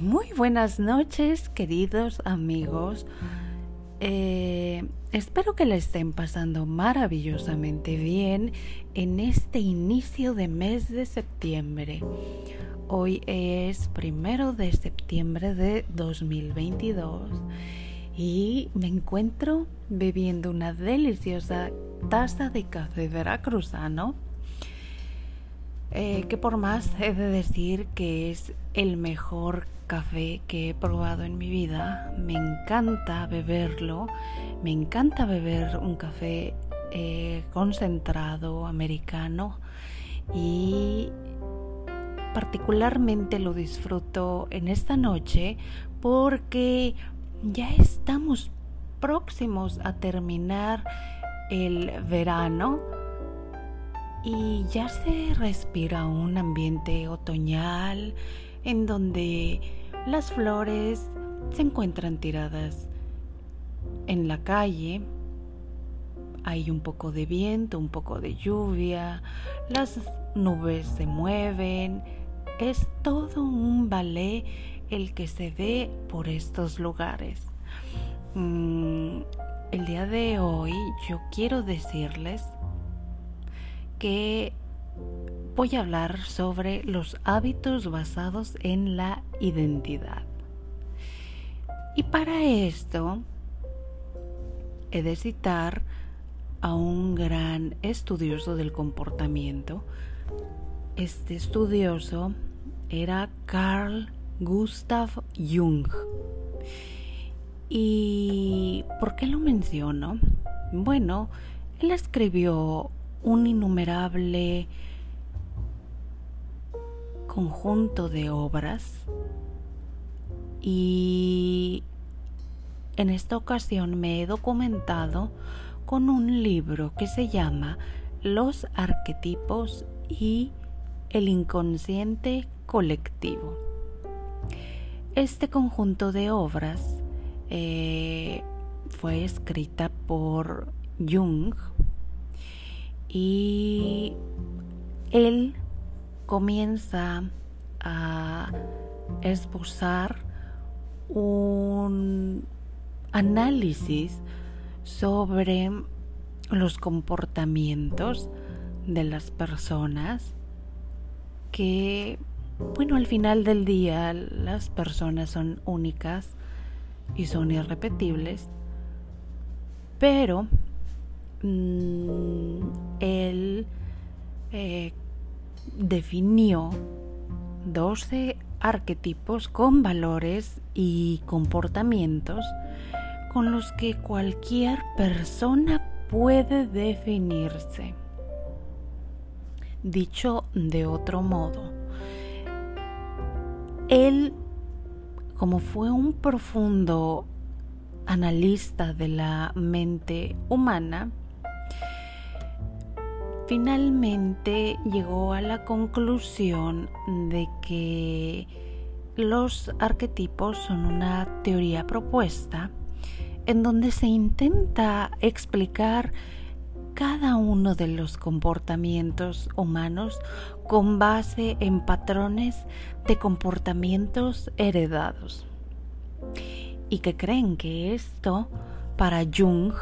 Muy buenas noches, queridos amigos. Eh, espero que la estén pasando maravillosamente bien en este inicio de mes de septiembre. Hoy es primero de septiembre de 2022 y me encuentro bebiendo una deliciosa taza de café veracruzano eh, que por más he de decir que es el mejor café que he probado en mi vida. Me encanta beberlo, me encanta beber un café eh, concentrado americano y particularmente lo disfruto en esta noche porque ya estamos próximos a terminar el verano y ya se respira un ambiente otoñal en donde las flores se encuentran tiradas en la calle, hay un poco de viento, un poco de lluvia, las nubes se mueven, es todo un ballet el que se ve por estos lugares. Mm, el día de hoy yo quiero decirles que voy a hablar sobre los hábitos basados en la identidad. Y para esto he de citar a un gran estudioso del comportamiento. Este estudioso era Carl Gustav Jung. ¿Y por qué lo menciono? Bueno, él escribió un innumerable conjunto de obras y en esta ocasión me he documentado con un libro que se llama Los arquetipos y el inconsciente colectivo. Este conjunto de obras eh, fue escrita por Jung y él comienza a esbozar un análisis sobre los comportamientos de las personas que, bueno, al final del día las personas son únicas y son irrepetibles, pero Mm, él eh, definió 12 arquetipos con valores y comportamientos con los que cualquier persona puede definirse. Dicho de otro modo, él, como fue un profundo analista de la mente humana, finalmente llegó a la conclusión de que los arquetipos son una teoría propuesta en donde se intenta explicar cada uno de los comportamientos humanos con base en patrones de comportamientos heredados. Y que creen que esto, para Jung,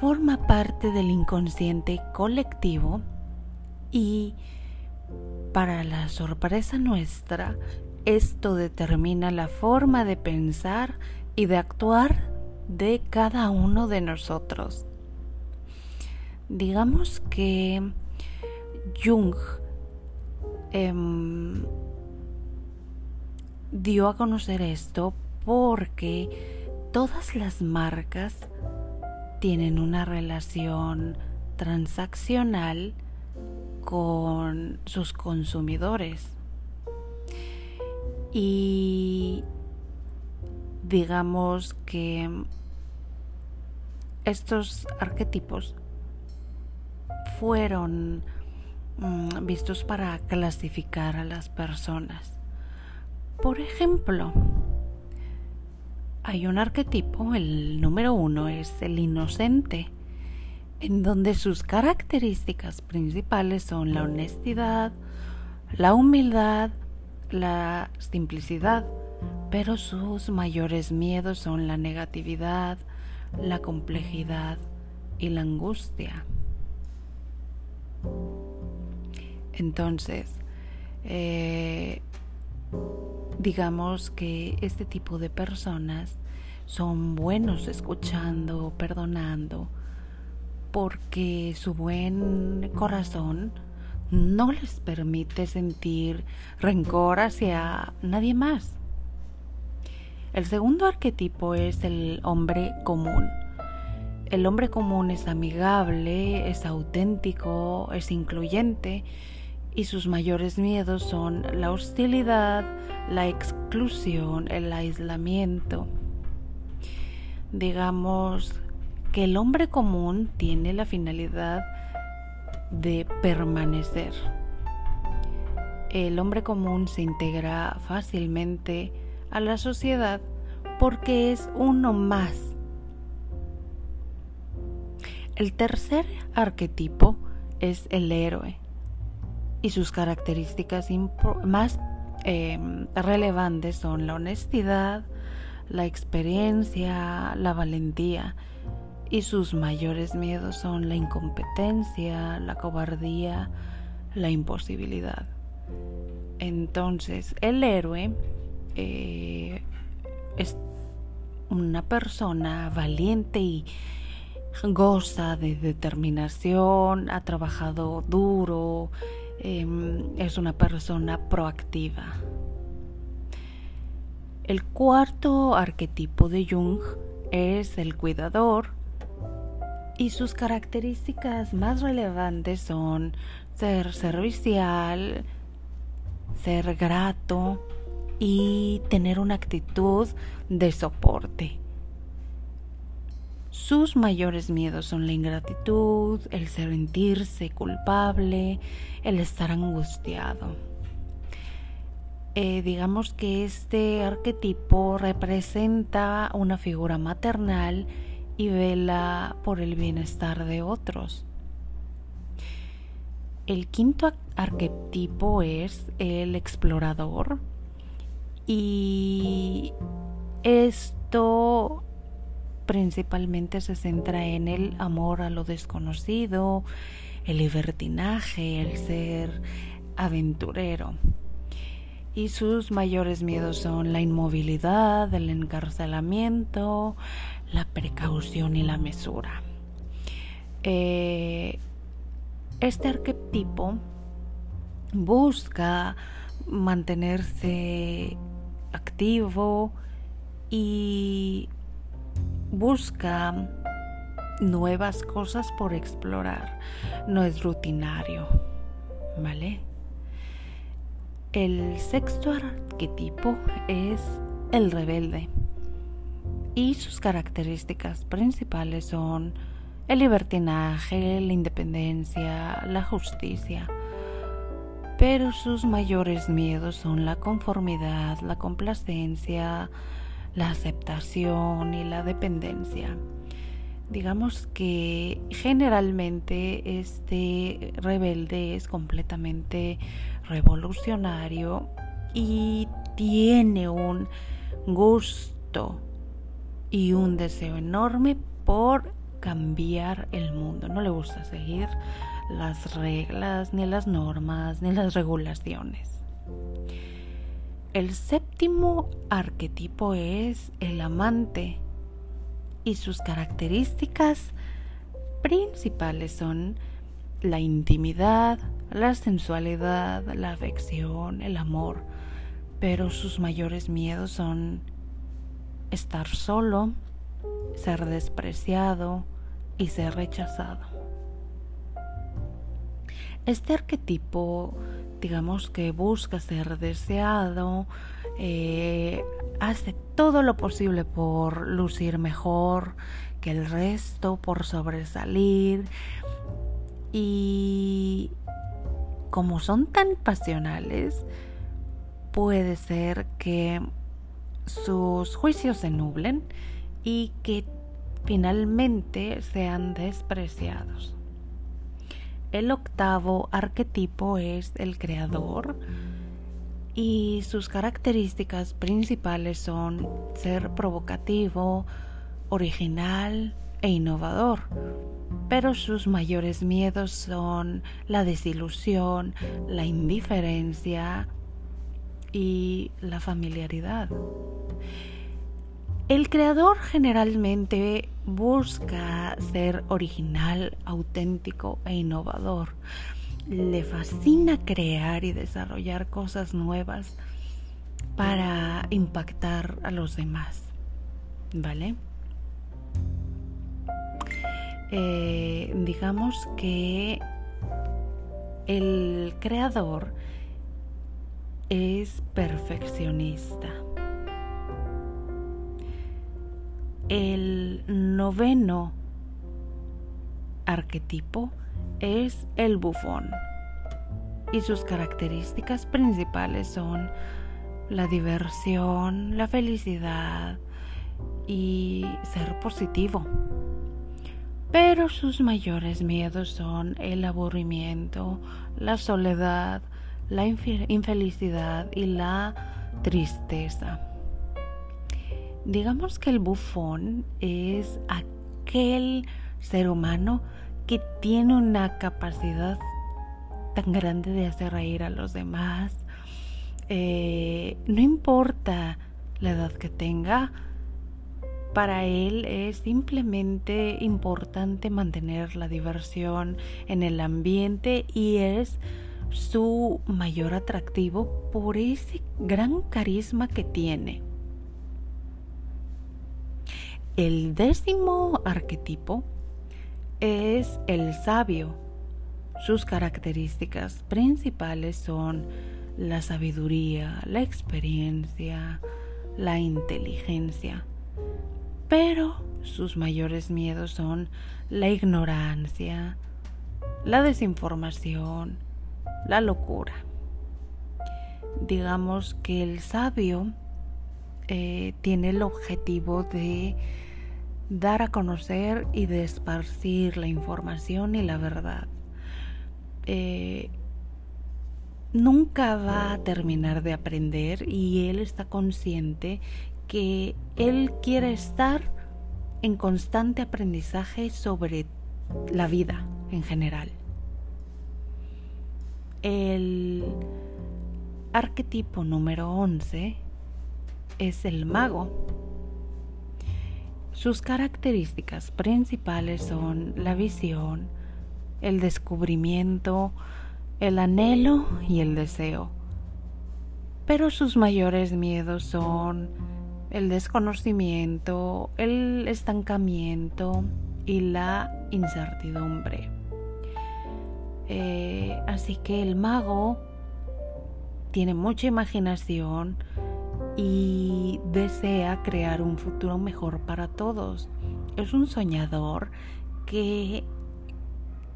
forma parte del inconsciente colectivo y para la sorpresa nuestra, esto determina la forma de pensar y de actuar de cada uno de nosotros. Digamos que Jung em, dio a conocer esto porque todas las marcas tienen una relación transaccional con sus consumidores. Y digamos que estos arquetipos fueron mm, vistos para clasificar a las personas. Por ejemplo, hay un arquetipo, el número uno es el inocente, en donde sus características principales son la honestidad, la humildad, la simplicidad, pero sus mayores miedos son la negatividad, la complejidad y la angustia. Entonces, eh, digamos que este tipo de personas son buenos escuchando, perdonando, porque su buen corazón no les permite sentir rencor hacia nadie más. El segundo arquetipo es el hombre común. El hombre común es amigable, es auténtico, es incluyente y sus mayores miedos son la hostilidad, la exclusión, el aislamiento. Digamos que el hombre común tiene la finalidad de permanecer. El hombre común se integra fácilmente a la sociedad porque es uno más. El tercer arquetipo es el héroe y sus características más em, relevantes son la honestidad, la experiencia, la valentía y sus mayores miedos son la incompetencia, la cobardía, la imposibilidad. Entonces, el héroe eh, es una persona valiente y goza de determinación, ha trabajado duro, em, es una persona proactiva. El cuarto arquetipo de Jung es el cuidador y sus características más relevantes son ser servicial, ser grato, y tener una actitud de soporte. Sus mayores miedos son la ingratitud, el sentirse culpable, el estar angustiado. Eh, digamos que este arquetipo representa una figura maternal y vela por el bienestar de otros. El quinto arquetipo es el explorador y esto principalmente se centra en el amor a lo desconocido, el libertinaje, el ser aventurero. Y sus mayores miedos son la inmovilidad, el encarcelamiento, la precaución y la mesura. Eh, este arquetipo busca mantenerse activo y busca nuevas cosas por explorar. No es rutinario, ¿vale? El sexto arquetipo es el rebelde y sus características principales son el libertinaje, la independencia, la justicia pero sus mayores miedos son la conformidad, la complacencia, la aceptación y la dependencia. Digamos que generalmente este rebelde es completamente revolucionario y tiene un gusto y un deseo enorme por cambiar el mundo. No le gusta seguir las reglas, ni las normas, ni las regulaciones. El séptimo arquetipo es el amante y sus características principales son la intimidad, la sensualidad, la afección, el amor, pero sus mayores miedos son estar solo, ser despreciado y ser rechazado. Este arquetipo, digamos que busca ser deseado, eh, hace todo lo posible por lucir mejor que el resto, por sobresalir. Y como son tan pasionales, puede ser que sus juicios se nublen y que finalmente sean despreciados. El octavo arquetipo es el creador y sus características principales son ser provocativo, original e innovador. Pero sus mayores miedos son la desilusión, la indiferencia y la familiaridad. El creador generalmente busca ser original, auténtico e innovador. Le fascina crear y desarrollar cosas nuevas para impactar a los demás. ¿Vale? Eh, digamos que el creador es perfeccionista. El noveno arquetipo es el bufón y sus características principales son la diversión, la felicidad y ser positivo. Pero sus mayores miedos son el aburrimiento, la soledad, la infelicidad y la tristeza. Digamos que el bufón es aquel ser humano que tiene una capacidad tan grande de hacer reír a los demás. Eh, no importa la edad que tenga, para él es simplemente importante mantener la diversión en el ambiente y es su mayor atractivo por ese gran carisma que tiene. El décimo arquetipo es el sabio. Sus características principales son la sabiduría, la experiencia, la inteligencia. Pero sus mayores miedos son la ignorancia, la desinformación, la locura. Digamos que el sabio eh, tiene el objetivo de dar a conocer y de esparcir la información y la verdad. Eh, nunca va a terminar de aprender y él está consciente que él quiere estar en constante aprendizaje sobre la vida en general. El arquetipo número 11 es el mago sus características principales son la visión, el descubrimiento, el anhelo y el deseo. Pero sus mayores miedos son el desconocimiento, el estancamiento y la incertidumbre. Eh, así que el mago tiene mucha imaginación, y desea crear un futuro mejor para todos. Es un soñador que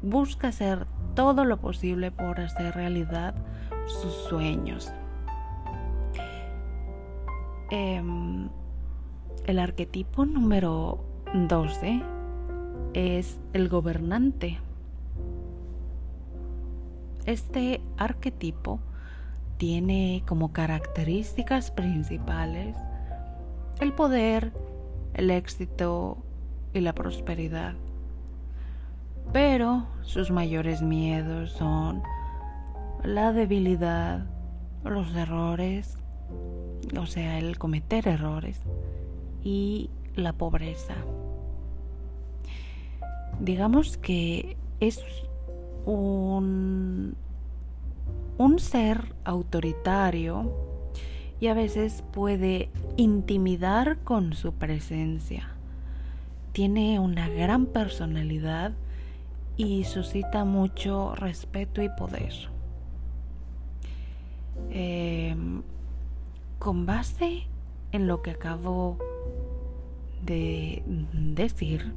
busca hacer todo lo posible por hacer realidad sus sueños. Em, el arquetipo número 12 es el gobernante. Este arquetipo tiene como características principales el poder, el éxito y la prosperidad. Pero sus mayores miedos son la debilidad, los errores, o sea, el cometer errores y la pobreza. Digamos que es un un ser autoritario y a veces puede intimidar con su presencia. Tiene una gran personalidad y suscita mucho respeto y poder. Em, con base en lo que acabo de decir,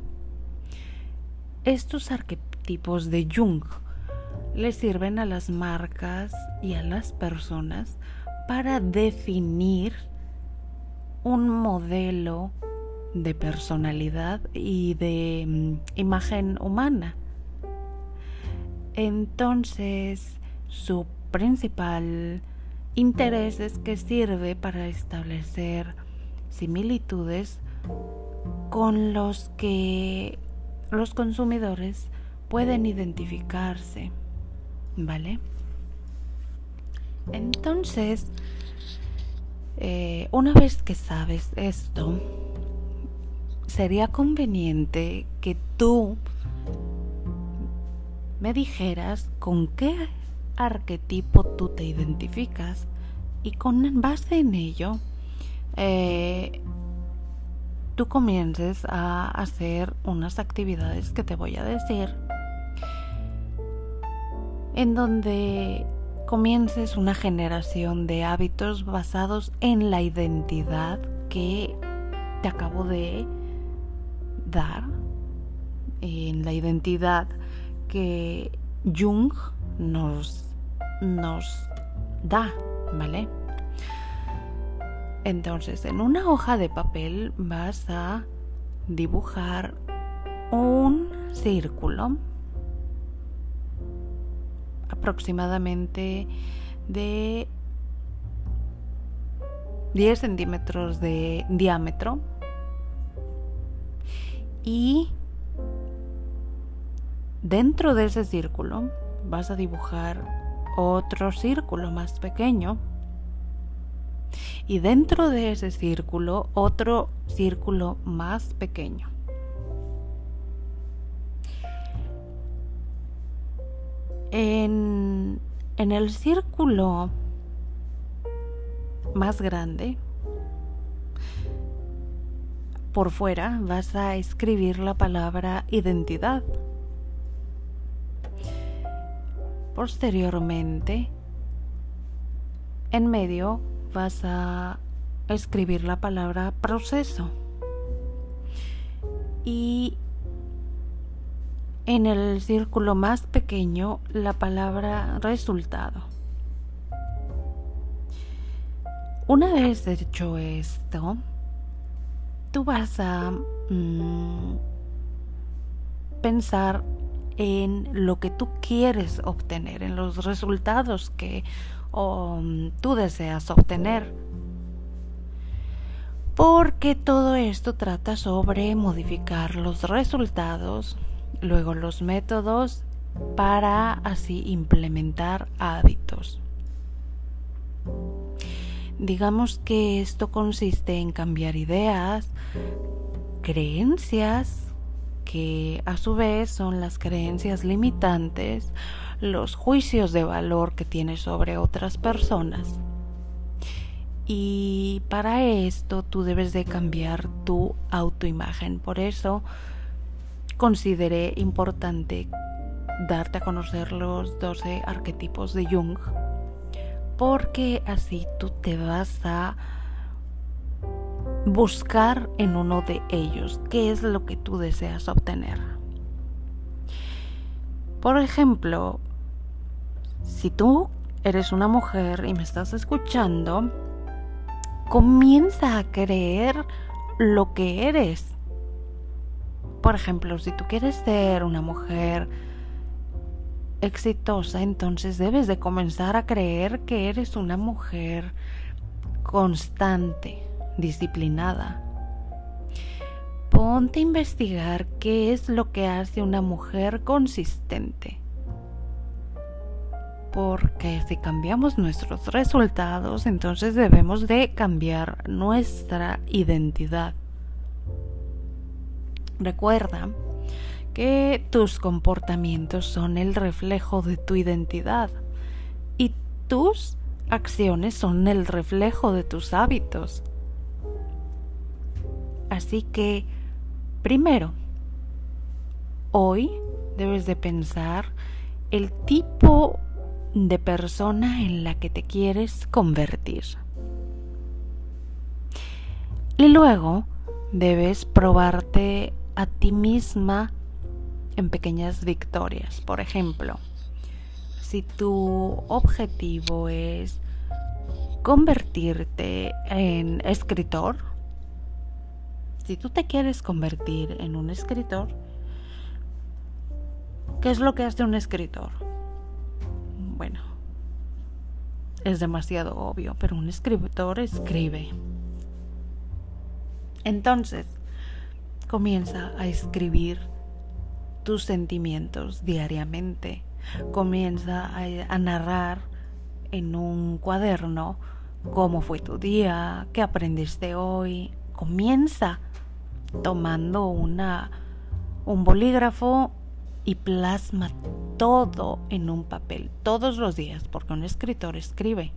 estos arquetipos de Jung le sirven a las marcas y a las personas para definir un modelo de personalidad y de mm, imagen humana. Entonces, su principal intereses que sirve para establecer similitudes con los que los consumidores pueden identificarse, ¿vale? Entonces, eh, una vez que sabes esto, sería conveniente que tú me dijeras con qué arquetipo tú te identificas y con base en ello eh, tú comiences a hacer unas actividades que te voy a decir en donde comiences una generación de hábitos basados en la identidad que te acabo de dar, en la identidad que Jung nos, nos da, ¿vale? Entonces, en una hoja de papel vas a dibujar un círculo aproximadamente de 10 centímetros de diámetro y dentro de ese círculo vas a dibujar otro círculo más pequeño y dentro de ese círculo otro círculo más pequeño. En, en el círculo más grande, por fuera vas a escribir la palabra identidad. Posteriormente, en medio vas a escribir la palabra proceso. Y en el círculo más pequeño la palabra resultado. Una vez hecho esto, tú vas a mm, pensar en lo que tú quieres obtener, en los resultados que mm, tú deseas obtener. Porque todo esto trata sobre modificar los resultados luego los métodos para así implementar hábitos. Digamos que esto consiste en cambiar ideas, creencias, que a su vez son las creencias limitantes, los juicios de valor que tienes sobre otras personas. Y para esto tú debes de cambiar tu autoimagen. Por eso consideré importante darte a conocer los 12 arquetipos de Jung, porque así tú te vas a buscar en uno de ellos qué es lo que tú deseas obtener. Por ejemplo, si tú eres una mujer y me estás escuchando, comienza a creer lo que eres por ejemplo, si tú quieres ser una mujer exitosa, entonces debes de comenzar a creer que eres una mujer constante, disciplinada. Ponte a investigar qué es lo que hace una mujer consistente. Porque si cambiamos nuestros resultados, entonces debemos de cambiar nuestra identidad. Recuerda que tus comportamientos son el reflejo de tu identidad y tus acciones son el reflejo de tus hábitos. Así que, primero, hoy debes de pensar el tipo de persona en la que te quieres convertir. Y luego debes probarte a ti misma en pequeñas victorias. Por ejemplo, si tu objetivo es convertirte en escritor, si tú te quieres convertir en un escritor, ¿qué es lo que hace un escritor? Bueno, es demasiado obvio, pero un escritor escribe. Entonces, comienza a escribir tus sentimientos diariamente. Comienza a, narrar en un cuaderno cómo fue tu día, qué aprendiste hoy. Comienza tomando una, un bolígrafo y plasma todo en un papel todos los días, porque un escritor escribe.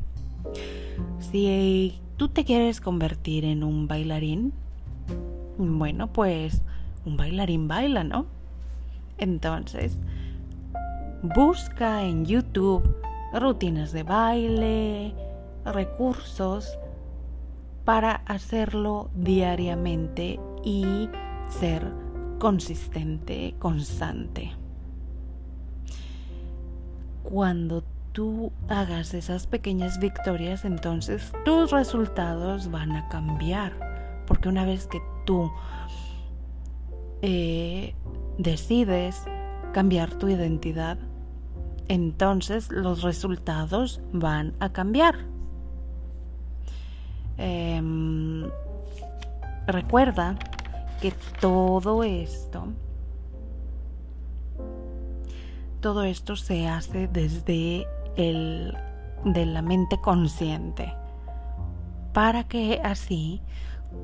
Si tú te quieres convertir en un bailarín, bueno, pues un bailarín baila, ¿no? Entonces, busca en YouTube rutinas de baile, recursos para hacerlo diariamente y ser consistente, constante. Cuando tú hagas esas pequeñas victorias, entonces tus resultados van a cambiar. Porque una vez que tú eh, decides cambiar tu identidad, entonces los resultados van a cambiar. Em, recuerda que todo esto, todo esto se hace desde el de la mente consciente, para que así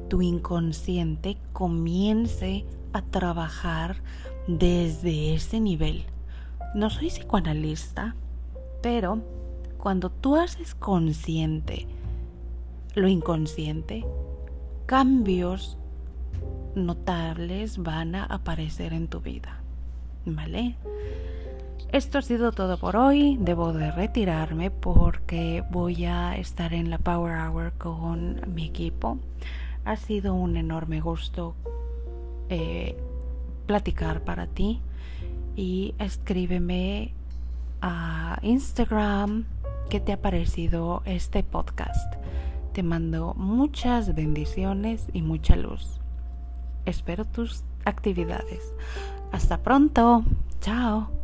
tu inconsciente comience a trabajar desde ese nivel. No soy psicoanalista, pero cuando tú haces consciente lo inconsciente, cambios notables van a aparecer en tu vida. ¿Vale? Esto ha sido todo por hoy. Debo de retirarme porque voy a estar en la Power Hour con mi equipo. Ha sido un enorme gusto eh, platicar para ti y escríbeme a Instagram qué te ha parecido este podcast. Te mando muchas bendiciones y mucha luz. Espero tus actividades. Hasta pronto. Chao.